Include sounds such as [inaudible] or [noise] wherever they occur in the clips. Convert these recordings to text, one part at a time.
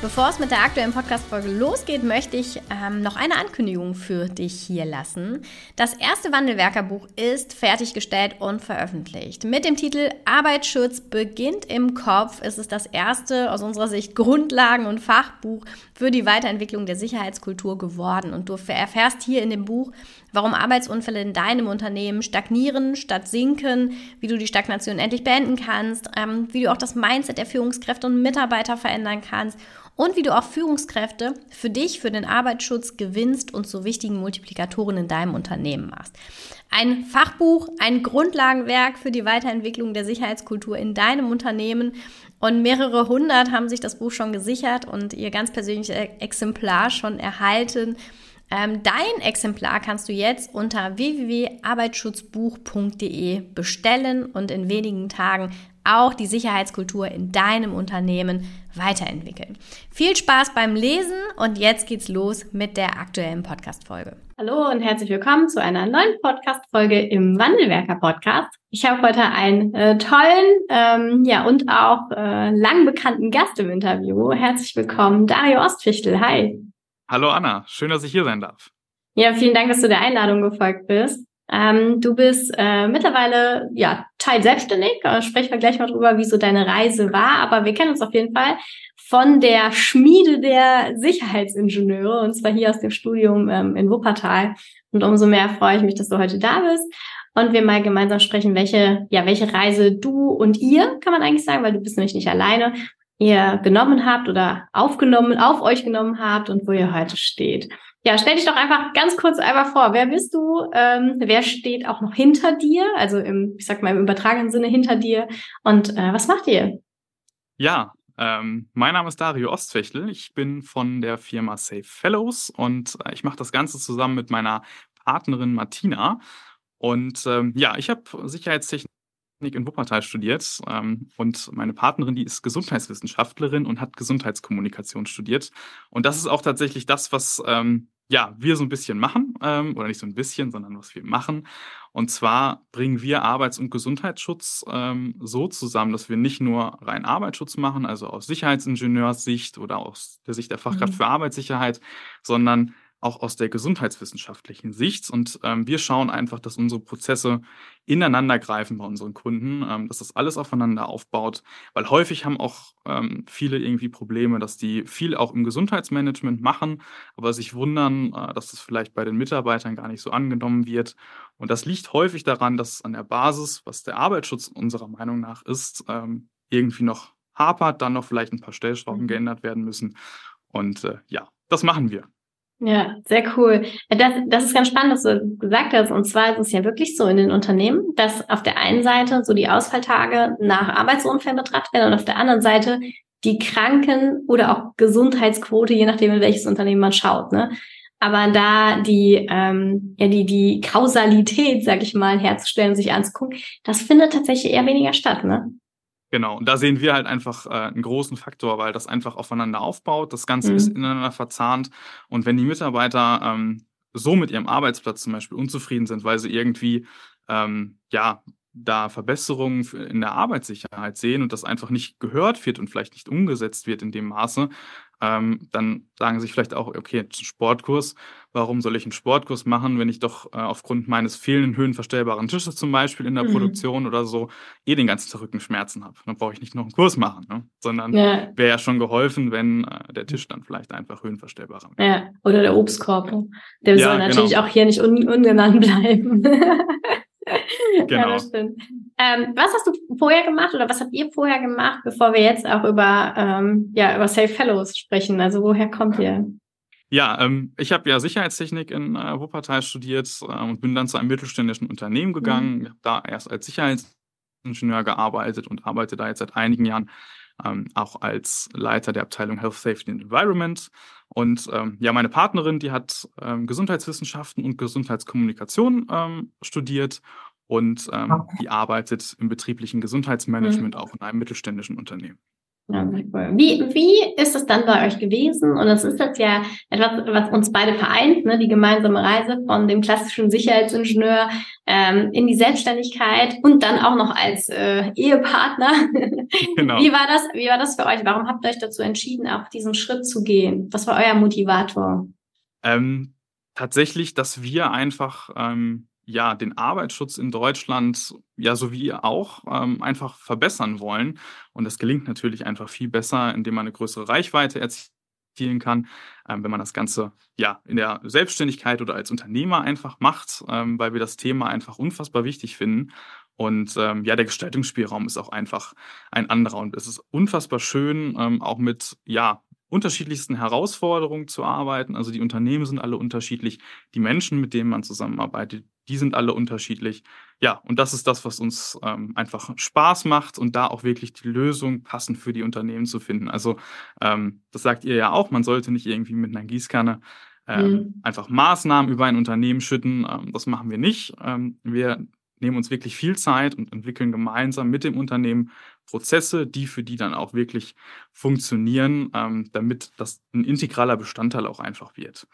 Bevor es mit der aktuellen Podcast-Folge losgeht, möchte ich ähm, noch eine Ankündigung für dich hier lassen. Das erste Wandelwerkerbuch ist fertiggestellt und veröffentlicht. Mit dem Titel Arbeitsschutz beginnt im Kopf ist es das erste aus unserer Sicht Grundlagen- und Fachbuch für die Weiterentwicklung der Sicherheitskultur geworden. Und du erfährst hier in dem Buch, warum Arbeitsunfälle in deinem Unternehmen stagnieren statt sinken, wie du die Stagnation endlich beenden kannst, ähm, wie du auch das Mindset der Führungskräfte und Mitarbeiter verändern kannst und wie du auch Führungskräfte für dich, für den Arbeitsschutz gewinnst und zu wichtigen Multiplikatoren in deinem Unternehmen machst. Ein Fachbuch, ein Grundlagenwerk für die Weiterentwicklung der Sicherheitskultur in deinem Unternehmen. Und mehrere hundert haben sich das Buch schon gesichert und ihr ganz persönliches Exemplar schon erhalten. Ähm, dein Exemplar kannst du jetzt unter www.arbeitsschutzbuch.de bestellen und in wenigen Tagen auch die Sicherheitskultur in deinem Unternehmen weiterentwickeln. Viel Spaß beim Lesen und jetzt geht's los mit der aktuellen Podcast-Folge. Hallo und herzlich willkommen zu einer neuen Podcast-Folge im Wandelwerker-Podcast. Ich habe heute einen äh, tollen ähm, ja, und auch äh, lang bekannten Gast im Interview. Herzlich willkommen, Dario Ostfichtel. Hi. Hallo Anna, schön, dass ich hier sein darf. Ja, vielen Dank, dass du der Einladung gefolgt bist. Ähm, du bist äh, mittlerweile ja teil selbstständig. Äh, sprechen wir gleich mal drüber, wie so deine Reise war. Aber wir kennen uns auf jeden Fall von der Schmiede der Sicherheitsingenieure und zwar hier aus dem Studium ähm, in Wuppertal. Und umso mehr freue ich mich, dass du heute da bist und wir mal gemeinsam sprechen, welche ja welche Reise du und ihr kann man eigentlich sagen, weil du bist nämlich nicht alleine, ihr genommen habt oder aufgenommen, auf euch genommen habt und wo ihr heute steht. Ja, stell dich doch einfach ganz kurz einfach vor. Wer bist du? Ähm, wer steht auch noch hinter dir? Also im, ich sag mal im übertragenen Sinne hinter dir. Und äh, was macht ihr? Ja, ähm, mein Name ist Dario Ostfechtel. Ich bin von der Firma Safe Fellows und äh, ich mache das Ganze zusammen mit meiner Partnerin Martina. Und ähm, ja, ich habe Sicherheitstechnik in Wuppertal studiert ähm, und meine Partnerin, die ist Gesundheitswissenschaftlerin und hat Gesundheitskommunikation studiert. Und das ist auch tatsächlich das, was ähm, ja wir so ein bisschen machen ähm, oder nicht so ein bisschen, sondern was wir machen. Und zwar bringen wir Arbeits- und Gesundheitsschutz ähm, so zusammen, dass wir nicht nur rein Arbeitsschutz machen, also aus Sicherheitsingenieurssicht oder aus der Sicht der Fachkraft mhm. für Arbeitssicherheit, sondern auch aus der gesundheitswissenschaftlichen Sicht. Und ähm, wir schauen einfach, dass unsere Prozesse ineinander greifen bei unseren Kunden, ähm, dass das alles aufeinander aufbaut, weil häufig haben auch ähm, viele irgendwie Probleme, dass die viel auch im Gesundheitsmanagement machen, aber sich wundern, äh, dass das vielleicht bei den Mitarbeitern gar nicht so angenommen wird. Und das liegt häufig daran, dass an der Basis, was der Arbeitsschutz unserer Meinung nach ist, ähm, irgendwie noch hapert, dann noch vielleicht ein paar Stellschrauben mhm. geändert werden müssen. Und äh, ja, das machen wir. Ja, sehr cool. Das, das ist ganz spannend, dass du gesagt hast. Und zwar ist es ja wirklich so in den Unternehmen, dass auf der einen Seite so die Ausfalltage nach Arbeitsunfällen betrachtet werden und auf der anderen Seite die Kranken- oder auch Gesundheitsquote, je nachdem, in welches Unternehmen man schaut. Ne? Aber da die, ähm, ja, die, die Kausalität, sag ich mal, herzustellen sich anzugucken, das findet tatsächlich eher weniger statt, ne? Genau, und da sehen wir halt einfach äh, einen großen Faktor, weil das einfach aufeinander aufbaut. Das Ganze mhm. ist ineinander verzahnt. Und wenn die Mitarbeiter ähm, so mit ihrem Arbeitsplatz zum Beispiel unzufrieden sind, weil sie irgendwie ähm, ja da Verbesserungen in der Arbeitssicherheit sehen und das einfach nicht gehört wird und vielleicht nicht umgesetzt wird in dem Maße, ähm, dann sagen sich vielleicht auch, okay, ein Sportkurs, warum soll ich einen Sportkurs machen, wenn ich doch äh, aufgrund meines fehlenden höhenverstellbaren Tisches zum Beispiel in der mhm. Produktion oder so eh den ganzen Tag Rückenschmerzen habe. Dann brauche ich nicht noch einen Kurs machen, ne? sondern ja. wäre ja schon geholfen, wenn äh, der Tisch dann vielleicht einfach höhenverstellbarer wäre. Ja, oder der Obstkorb. Der ja, soll natürlich genau. auch hier nicht un ungenannt bleiben. [laughs] [laughs] genau. Ja. Ähm, was hast du vorher gemacht oder was habt ihr vorher gemacht, bevor wir jetzt auch über, ähm, ja, über Safe Fellows sprechen? Also woher kommt ihr? Ja, ähm, ich habe ja Sicherheitstechnik in äh, Wuppertal studiert äh, und bin dann zu einem mittelständischen Unternehmen gegangen. Mhm. habe da erst als Sicherheitsingenieur gearbeitet und arbeite da jetzt seit einigen Jahren ähm, auch als Leiter der Abteilung Health, Safety and Environment. Und ähm, ja, meine Partnerin, die hat ähm, Gesundheitswissenschaften und Gesundheitskommunikation ähm, studiert und ähm, okay. die arbeitet im betrieblichen Gesundheitsmanagement mhm. auch in einem mittelständischen Unternehmen. Ja, Wie, wie ist es dann bei euch gewesen? Und das ist jetzt ja etwas, was uns beide vereint, ne? die gemeinsame Reise von dem klassischen Sicherheitsingenieur ähm, in die Selbstständigkeit und dann auch noch als äh, Ehepartner. [laughs] Genau. Wie war das? Wie war das für euch? Warum habt ihr euch dazu entschieden, auch diesen Schritt zu gehen? Was war euer Motivator? Ähm, tatsächlich, dass wir einfach ähm, ja, den Arbeitsschutz in Deutschland, ja, so wie ihr auch, ähm, einfach verbessern wollen. Und das gelingt natürlich einfach viel besser, indem man eine größere Reichweite erzielen kann, ähm, wenn man das Ganze ja in der Selbstständigkeit oder als Unternehmer einfach macht, ähm, weil wir das Thema einfach unfassbar wichtig finden. Und ähm, ja, der Gestaltungsspielraum ist auch einfach ein anderer. Und es ist unfassbar schön, ähm, auch mit ja, unterschiedlichsten Herausforderungen zu arbeiten. Also die Unternehmen sind alle unterschiedlich, die Menschen, mit denen man zusammenarbeitet, die sind alle unterschiedlich. Ja, und das ist das, was uns ähm, einfach Spaß macht und da auch wirklich die Lösung passend für die Unternehmen zu finden. Also ähm, das sagt ihr ja auch, man sollte nicht irgendwie mit einer Gießkanne ähm, mhm. einfach Maßnahmen über ein Unternehmen schütten. Ähm, das machen wir nicht. Ähm, wir nehmen uns wirklich viel Zeit und entwickeln gemeinsam mit dem Unternehmen Prozesse, die für die dann auch wirklich funktionieren, ähm, damit das ein integraler Bestandteil auch einfach wird.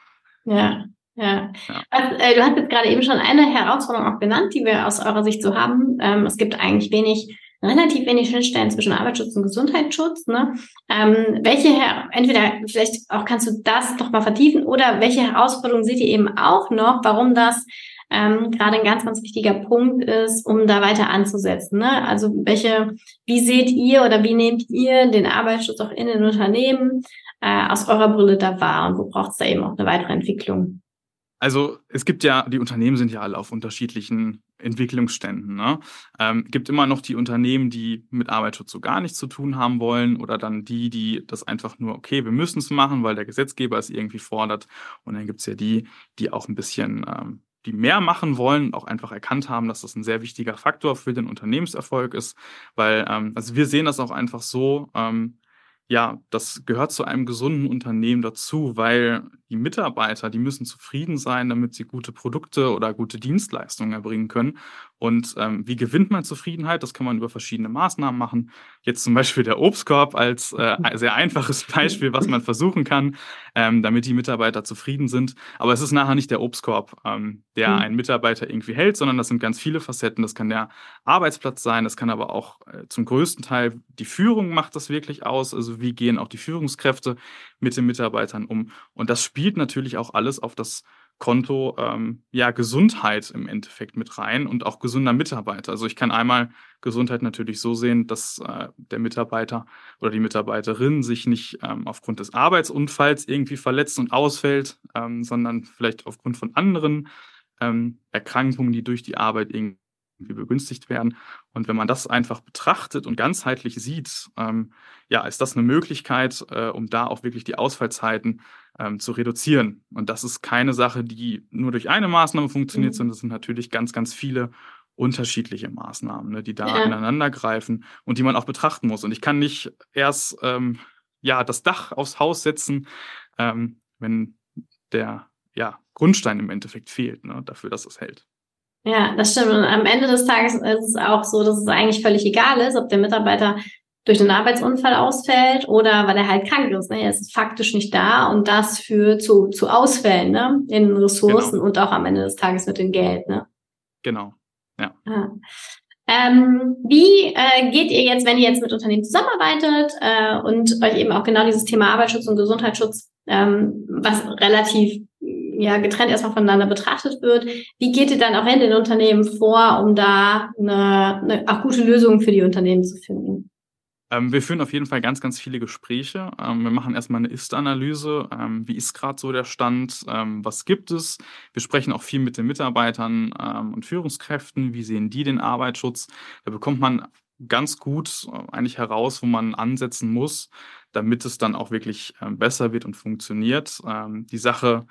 Ja, ja. ja. Also, äh, du hast jetzt gerade eben schon eine Herausforderung auch genannt, die wir aus eurer Sicht so haben. Ähm, es gibt eigentlich wenig, relativ wenig Schnittstellen zwischen Arbeitsschutz und Gesundheitsschutz. Ne? Ähm, welche, entweder vielleicht auch kannst du das noch mal vertiefen oder welche Herausforderungen seht ihr eben auch noch, warum das ähm, gerade ein ganz, ganz wichtiger Punkt ist, um da weiter anzusetzen. Ne? Also welche, wie seht ihr oder wie nehmt ihr den Arbeitsschutz auch in den Unternehmen äh, aus eurer Brille da wahr und wo braucht es da eben auch eine weitere Entwicklung? Also es gibt ja, die Unternehmen sind ja alle auf unterschiedlichen Entwicklungsständen. Ne? Ähm, gibt immer noch die Unternehmen, die mit Arbeitsschutz so gar nichts zu tun haben wollen oder dann die, die das einfach nur, okay, wir müssen es machen, weil der Gesetzgeber es irgendwie fordert. Und dann gibt es ja die, die auch ein bisschen ähm, die mehr machen wollen und auch einfach erkannt haben, dass das ein sehr wichtiger Faktor für den Unternehmenserfolg ist, weil ähm, also wir sehen das auch einfach so, ähm, ja, das gehört zu einem gesunden Unternehmen dazu, weil die Mitarbeiter, die müssen zufrieden sein, damit sie gute Produkte oder gute Dienstleistungen erbringen können. Und ähm, wie gewinnt man Zufriedenheit? Das kann man über verschiedene Maßnahmen machen. Jetzt zum Beispiel der Obstkorb als äh, [laughs] sehr einfaches Beispiel, was man versuchen kann, ähm, damit die Mitarbeiter zufrieden sind. Aber es ist nachher nicht der Obstkorb, ähm, der mhm. einen Mitarbeiter irgendwie hält, sondern das sind ganz viele Facetten. Das kann der Arbeitsplatz sein, das kann aber auch äh, zum größten Teil die Führung macht das wirklich aus. Also wie gehen auch die Führungskräfte mit den Mitarbeitern um? Und das spielt natürlich auch alles auf das Konto ähm, ja Gesundheit im Endeffekt mit rein und auch gesunder Mitarbeiter. Also ich kann einmal Gesundheit natürlich so sehen, dass äh, der Mitarbeiter oder die Mitarbeiterin sich nicht ähm, aufgrund des Arbeitsunfalls irgendwie verletzt und ausfällt, ähm, sondern vielleicht aufgrund von anderen ähm, Erkrankungen, die durch die Arbeit irgendwie begünstigt werden. Und wenn man das einfach betrachtet und ganzheitlich sieht, ähm, ja, ist das eine Möglichkeit, äh, um da auch wirklich die Ausfallzeiten ähm, zu reduzieren. Und das ist keine Sache, die nur durch eine Maßnahme funktioniert, mhm. sondern es sind natürlich ganz, ganz viele unterschiedliche Maßnahmen, ne, die da ja. ineinander greifen und die man auch betrachten muss. Und ich kann nicht erst ähm, ja das Dach aufs Haus setzen, ähm, wenn der ja, Grundstein im Endeffekt fehlt, ne, dafür, dass es hält. Ja, das stimmt. Und am Ende des Tages ist es auch so, dass es eigentlich völlig egal ist, ob der Mitarbeiter durch einen Arbeitsunfall ausfällt oder weil er halt krank ist. Ne? Er ist faktisch nicht da und das führt zu, zu Ausfällen ne? in Ressourcen genau. und auch am Ende des Tages mit dem Geld. Ne? Genau, ja. ja. Ähm, wie äh, geht ihr jetzt, wenn ihr jetzt mit Unternehmen zusammenarbeitet äh, und euch eben auch genau dieses Thema Arbeitsschutz und Gesundheitsschutz, ähm, was relativ ja getrennt erstmal voneinander betrachtet wird. Wie geht ihr dann auch in den Unternehmen vor, um da eine, eine auch gute Lösungen für die Unternehmen zu finden? Ähm, wir führen auf jeden Fall ganz, ganz viele Gespräche. Ähm, wir machen erstmal eine Ist-Analyse. Ähm, wie ist gerade so der Stand? Ähm, was gibt es? Wir sprechen auch viel mit den Mitarbeitern ähm, und Führungskräften. Wie sehen die den Arbeitsschutz? Da bekommt man ganz gut äh, eigentlich heraus, wo man ansetzen muss, damit es dann auch wirklich ähm, besser wird und funktioniert. Die Sache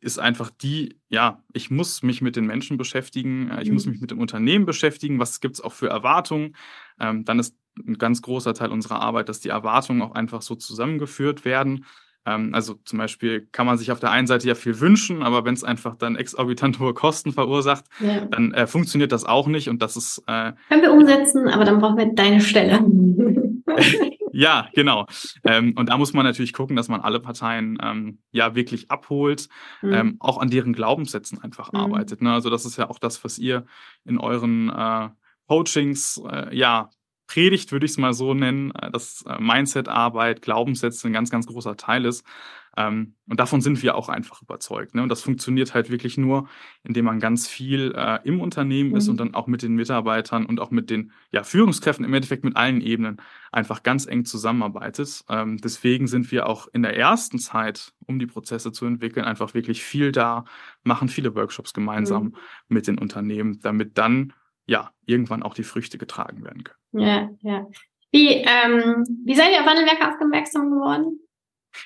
ist einfach die, ja, ich muss mich mit den Menschen beschäftigen, äh, ich mhm. muss mich mit dem Unternehmen beschäftigen, was gibt es auch für Erwartungen. Ähm, dann ist ein ganz großer Teil unserer Arbeit, dass die Erwartungen auch einfach so zusammengeführt werden. Ähm, also zum Beispiel kann man sich auf der einen Seite ja viel wünschen, aber wenn es einfach dann exorbitant hohe Kosten verursacht, ja. dann äh, funktioniert das auch nicht und das ist. Äh, Können wir umsetzen, aber dann brauchen wir deine Stelle. [laughs] [laughs] ja, genau. Ähm, und da muss man natürlich gucken, dass man alle Parteien ähm, ja wirklich abholt, mhm. ähm, auch an deren Glaubenssätzen einfach mhm. arbeitet. Ne? Also das ist ja auch das, was ihr in euren äh, Coachings äh, ja Predigt, würde ich es mal so nennen, äh, dass äh, Mindset-Arbeit, Glaubenssätze ein ganz, ganz großer Teil ist. Ähm, und davon sind wir auch einfach überzeugt. Ne? Und das funktioniert halt wirklich nur, indem man ganz viel äh, im Unternehmen mhm. ist und dann auch mit den Mitarbeitern und auch mit den ja, Führungskräften, im Endeffekt mit allen Ebenen, einfach ganz eng zusammenarbeitet. Ähm, deswegen sind wir auch in der ersten Zeit, um die Prozesse zu entwickeln, einfach wirklich viel da, machen viele Workshops gemeinsam mhm. mit den Unternehmen, damit dann ja irgendwann auch die Früchte getragen werden können. Ja, ja. Wie, ähm, wie seid ihr auf Wandelwerke aufmerksam geworden?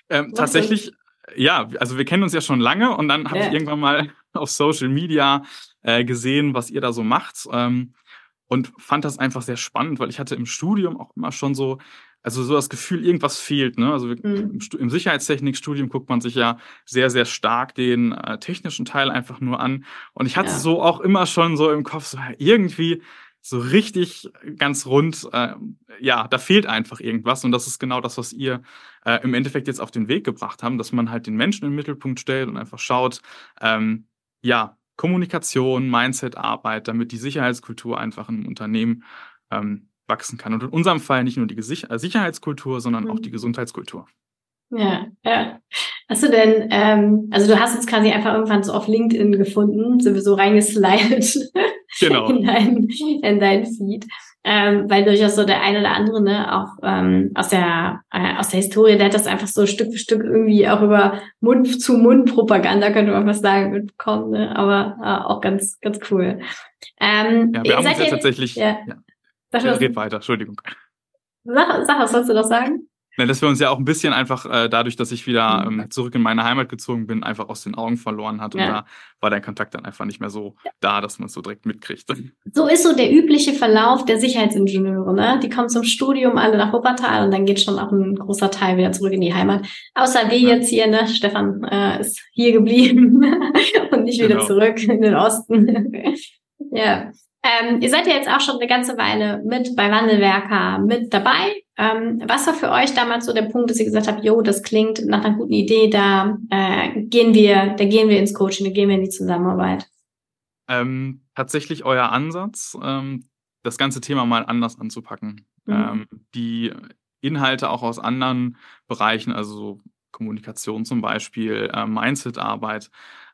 Ähm, tatsächlich, ja, also wir kennen uns ja schon lange und dann habe ja. ich irgendwann mal [laughs] auf Social Media äh, gesehen, was ihr da so macht. Ähm, und fand das einfach sehr spannend, weil ich hatte im Studium auch immer schon so, also so das Gefühl, irgendwas fehlt. Ne? Also mhm. im, im Sicherheitstechnikstudium guckt man sich ja sehr, sehr stark den äh, technischen Teil einfach nur an. Und ich hatte ja. so auch immer schon so im Kopf, so irgendwie so richtig ganz rund, äh, ja, da fehlt einfach irgendwas. Und das ist genau das, was ihr äh, im Endeffekt jetzt auf den Weg gebracht haben, dass man halt den Menschen im Mittelpunkt stellt und einfach schaut, ähm, ja, Kommunikation, Mindset-Arbeit, damit die Sicherheitskultur einfach im Unternehmen ähm, wachsen kann. Und in unserem Fall nicht nur die äh, Sicherheitskultur, sondern mhm. auch die Gesundheitskultur. Ja, ja. Hast du denn, ähm, also du hast uns quasi einfach irgendwann so auf LinkedIn gefunden, sowieso reingeslidet [laughs] genau. in, dein, in dein Feed. Ähm, weil durchaus so der eine oder andere, ne, auch ähm, aus der äh, aus der Historie, der hat das einfach so Stück für Stück irgendwie auch über Mund zu Mund Propaganda könnte man fast sagen mitbekommen, ne? aber äh, auch ganz ganz cool. Ähm, ja, wir haben uns ja tatsächlich. Ja. Ja. Sag, ja, red weiter, Entschuldigung. Sag, sag, was sollst du noch sagen? Ja, dass wir uns ja auch ein bisschen einfach äh, dadurch, dass ich wieder mhm. ähm, zurück in meine Heimat gezogen bin, einfach aus den Augen verloren hat. Und ja. da war der Kontakt dann einfach nicht mehr so ja. da, dass man es so direkt mitkriegt. [laughs] So ist so der übliche Verlauf der Sicherheitsingenieure. Ne? Die kommen zum Studium alle nach Wuppertal und dann geht schon auch ein großer Teil wieder zurück in die Heimat. Außer wir ja. jetzt hier, ne? Stefan äh, ist hier geblieben [laughs] und nicht wieder genau. zurück in den Osten. [laughs] ja. Ähm, ihr seid ja jetzt auch schon eine ganze Weile mit bei Wandelwerker mit dabei. Ähm, was war für euch damals so der Punkt, dass ihr gesagt habt, jo, das klingt nach einer guten Idee, da äh, gehen wir, da gehen wir ins Coaching, da gehen wir in die Zusammenarbeit? Ähm, tatsächlich euer Ansatz, ähm, das ganze Thema mal anders anzupacken. Mhm. Ähm, die Inhalte auch aus anderen Bereichen, also Kommunikation zum Beispiel, äh, Mindset-Arbeit,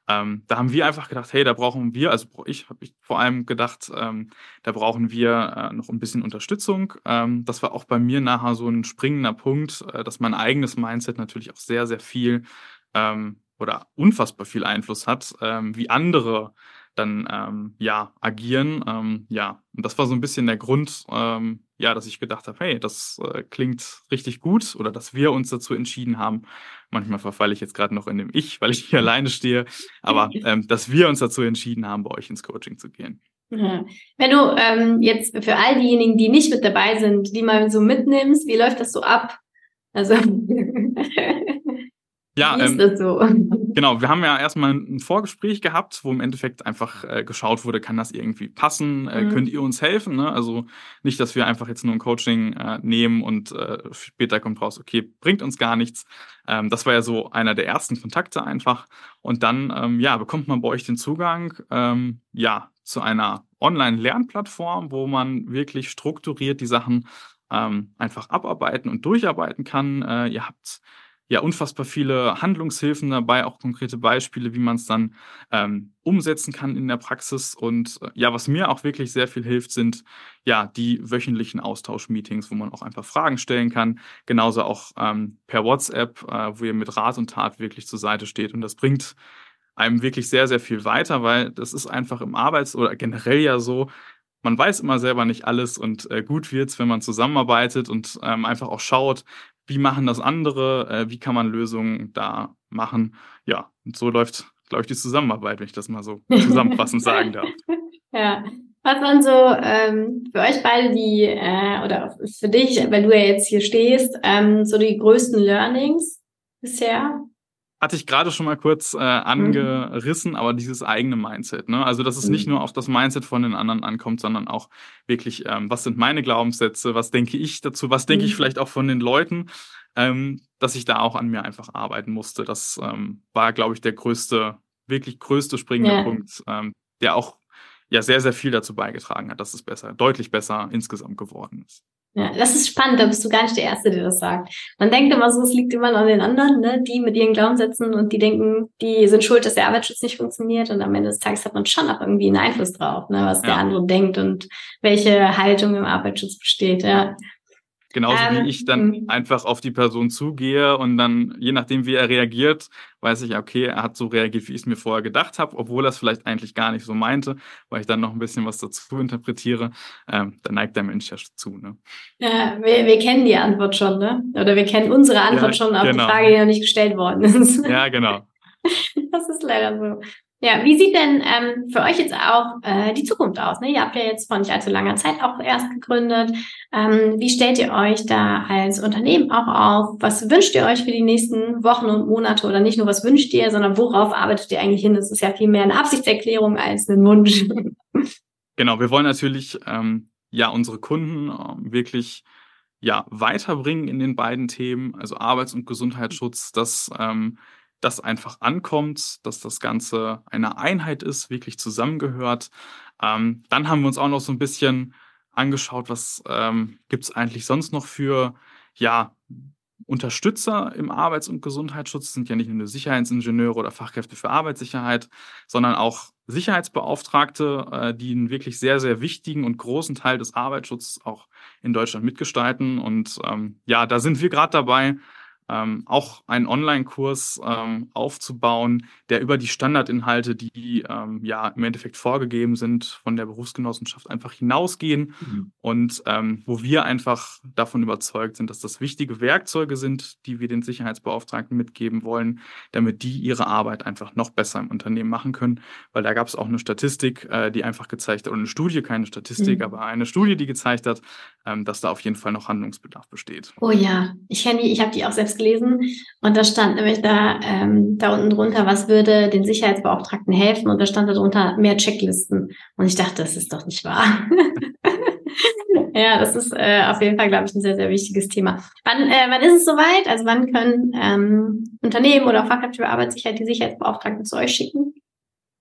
ähm, da haben wir einfach gedacht, hey, da brauchen wir, also ich habe ich vor allem gedacht, ähm, da brauchen wir äh, noch ein bisschen Unterstützung. Ähm, das war auch bei mir nachher so ein springender Punkt, äh, dass mein eigenes Mindset natürlich auch sehr, sehr viel ähm, oder unfassbar viel Einfluss hat, ähm, wie andere dann ähm, ja agieren. Ähm, ja, und das war so ein bisschen der Grund, ähm, ja, dass ich gedacht habe, hey, das äh, klingt richtig gut oder dass wir uns dazu entschieden haben. Manchmal verfalle ich jetzt gerade noch in dem Ich, weil ich hier alleine stehe, aber [laughs] ähm, dass wir uns dazu entschieden haben, bei euch ins Coaching zu gehen. Ja. Wenn du ähm, jetzt für all diejenigen, die nicht mit dabei sind, die mal so mitnimmst, wie läuft das so ab? Also [laughs] Ja, ähm, so? [laughs] genau. Wir haben ja erstmal ein Vorgespräch gehabt, wo im Endeffekt einfach äh, geschaut wurde, kann das irgendwie passen? Äh, mhm. Könnt ihr uns helfen? Ne? Also nicht, dass wir einfach jetzt nur ein Coaching äh, nehmen und äh, später kommt raus, okay, bringt uns gar nichts. Ähm, das war ja so einer der ersten Kontakte einfach. Und dann, ähm, ja, bekommt man bei euch den Zugang, ähm, ja, zu einer Online-Lernplattform, wo man wirklich strukturiert die Sachen ähm, einfach abarbeiten und durcharbeiten kann. Äh, ihr habt ja unfassbar viele Handlungshilfen dabei, auch konkrete Beispiele, wie man es dann ähm, umsetzen kann in der Praxis. Und äh, ja, was mir auch wirklich sehr viel hilft, sind ja die wöchentlichen Austauschmeetings, wo man auch einfach Fragen stellen kann. Genauso auch ähm, per WhatsApp, äh, wo ihr mit Rat und Tat wirklich zur Seite steht. Und das bringt einem wirklich sehr, sehr viel weiter, weil das ist einfach im Arbeits- oder generell ja so, man weiß immer selber nicht alles und äh, gut wird's, wenn man zusammenarbeitet und ähm, einfach auch schaut, wie machen das andere, äh, wie kann man Lösungen da machen. Ja, und so läuft, glaube ich, die Zusammenarbeit, wenn ich das mal so [laughs] zusammenfassend sagen darf. Ja, was waren so ähm, für euch beide die, äh, oder für dich, weil du ja jetzt hier stehst, ähm, so die größten Learnings bisher? Hatte ich gerade schon mal kurz äh, angerissen, mhm. aber dieses eigene Mindset. Ne? Also, dass es mhm. nicht nur auf das Mindset von den anderen ankommt, sondern auch wirklich, ähm, was sind meine Glaubenssätze, was denke ich dazu, was denke mhm. ich vielleicht auch von den Leuten, ähm, dass ich da auch an mir einfach arbeiten musste. Das ähm, war, glaube ich, der größte, wirklich größte springende ja. Punkt, ähm, der auch ja sehr, sehr viel dazu beigetragen hat, dass es besser, deutlich besser insgesamt geworden ist. Ja, das ist spannend, da bist du gar nicht der Erste, der das sagt. Man denkt immer so, es liegt immer an den anderen, ne? die mit ihren Glaubenssätzen und die denken, die sind schuld, dass der Arbeitsschutz nicht funktioniert und am Ende des Tages hat man schon auch irgendwie einen Einfluss drauf, ne? was ja. der andere denkt und welche Haltung im Arbeitsschutz besteht. Ja. Genauso ähm, wie ich dann mhm. einfach auf die Person zugehe und dann, je nachdem, wie er reagiert, weiß ich, okay, er hat so reagiert, wie ich es mir vorher gedacht habe, obwohl er es vielleicht eigentlich gar nicht so meinte, weil ich dann noch ein bisschen was dazu interpretiere. Ähm, dann neigt der Mensch ja zu. Ne? Ja, wir, wir kennen die Antwort schon, ne? Oder wir kennen unsere Antwort ja, schon auf genau. die Frage, die noch nicht gestellt worden ist. Ja, genau. [laughs] Das ist leider so. Ja, wie sieht denn ähm, für euch jetzt auch äh, die Zukunft aus? Ne? Ihr habt ja jetzt vor nicht allzu langer Zeit auch erst gegründet. Ähm, wie stellt ihr euch da als Unternehmen auch auf? Was wünscht ihr euch für die nächsten Wochen und Monate? Oder nicht nur, was wünscht ihr, sondern worauf arbeitet ihr eigentlich hin? Das ist ja viel mehr eine Absichtserklärung als ein Wunsch. Genau, wir wollen natürlich ähm, ja unsere Kunden äh, wirklich ja weiterbringen in den beiden Themen, also Arbeits- und Gesundheitsschutz, dass ähm, das einfach ankommt, dass das Ganze eine Einheit ist, wirklich zusammengehört. Ähm, dann haben wir uns auch noch so ein bisschen angeschaut, was ähm, gibt es eigentlich sonst noch für ja, Unterstützer im Arbeits- und Gesundheitsschutz. Sind ja nicht nur Sicherheitsingenieure oder Fachkräfte für Arbeitssicherheit, sondern auch Sicherheitsbeauftragte, äh, die einen wirklich sehr, sehr wichtigen und großen Teil des Arbeitsschutzes auch in Deutschland mitgestalten. Und ähm, ja, da sind wir gerade dabei, ähm, auch einen Online-Kurs ähm, aufzubauen, der über die Standardinhalte, die ähm, ja im Endeffekt vorgegeben sind, von der Berufsgenossenschaft einfach hinausgehen mhm. und ähm, wo wir einfach davon überzeugt sind, dass das wichtige Werkzeuge sind, die wir den Sicherheitsbeauftragten mitgeben wollen, damit die ihre Arbeit einfach noch besser im Unternehmen machen können. Weil da gab es auch eine Statistik, äh, die einfach gezeigt hat, oder eine Studie, keine Statistik, mhm. aber eine Studie, die gezeigt hat, ähm, dass da auf jeden Fall noch Handlungsbedarf besteht. Oh ja, ich kenne die, ich habe die auch selbst gelesen und da stand nämlich da, ähm, da unten drunter, was würde den Sicherheitsbeauftragten helfen und da stand da drunter mehr Checklisten und ich dachte, das ist doch nicht wahr. [laughs] ja, das ist äh, auf jeden Fall, glaube ich, ein sehr, sehr wichtiges Thema. Wann, äh, wann ist es soweit? Also wann können ähm, Unternehmen oder Fachkräfte für Arbeitssicherheit die Sicherheitsbeauftragten zu euch schicken?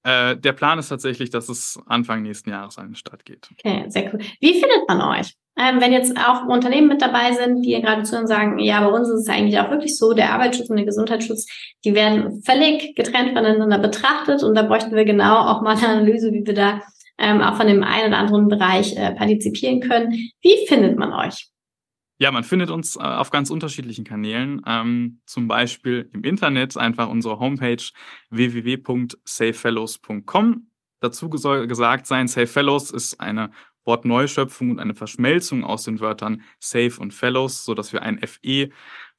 Äh, der Plan ist tatsächlich, dass es Anfang nächsten Jahres an den Start geht. Okay, sehr cool. Wie findet man euch? Ähm, wenn jetzt auch Unternehmen mit dabei sind, die gerade zu uns sagen, ja, bei uns ist es eigentlich auch wirklich so, der Arbeitsschutz und der Gesundheitsschutz, die werden völlig getrennt voneinander betrachtet und da bräuchten wir genau auch mal eine Analyse, wie wir da ähm, auch von dem einen oder anderen Bereich äh, partizipieren können. Wie findet man euch? Ja, man findet uns äh, auf ganz unterschiedlichen Kanälen. Ähm, zum Beispiel im Internet einfach unsere Homepage www.safefellows.com. Dazu soll gesagt sein, Safe Fellows ist eine Wortneuschöpfung und eine Verschmelzung aus den Wörtern Safe und Fellows, so dass wir ein FE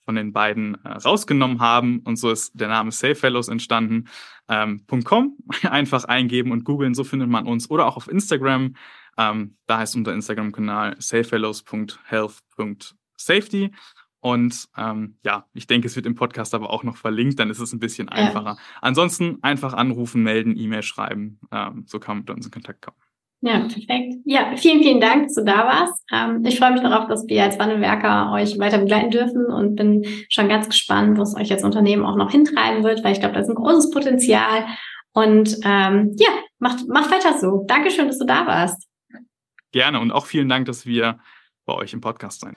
von den beiden äh, rausgenommen haben und so ist der Name Safe Fellows entstanden. Ähm, .com [laughs] einfach eingeben und googeln, so findet man uns oder auch auf Instagram ähm, da heißt unser Instagram-Kanal safefellows.health.safety. Und ähm, ja, ich denke, es wird im Podcast aber auch noch verlinkt, dann ist es ein bisschen einfacher. Ja. Ansonsten einfach anrufen, melden, E-Mail schreiben. Ähm, so kann man mit uns in Kontakt kommen. Ja, perfekt. Ja, vielen, vielen Dank, dass du da warst. Ähm, ich freue mich darauf, dass wir als Wandelwerker euch weiter begleiten dürfen und bin schon ganz gespannt, wo es euch als Unternehmen auch noch hintreiben wird, weil ich glaube, da ist ein großes Potenzial. Und ähm, ja, macht, macht weiter so. Dankeschön, dass du da warst. Gerne und auch vielen Dank, dass wir bei euch im Podcast sein.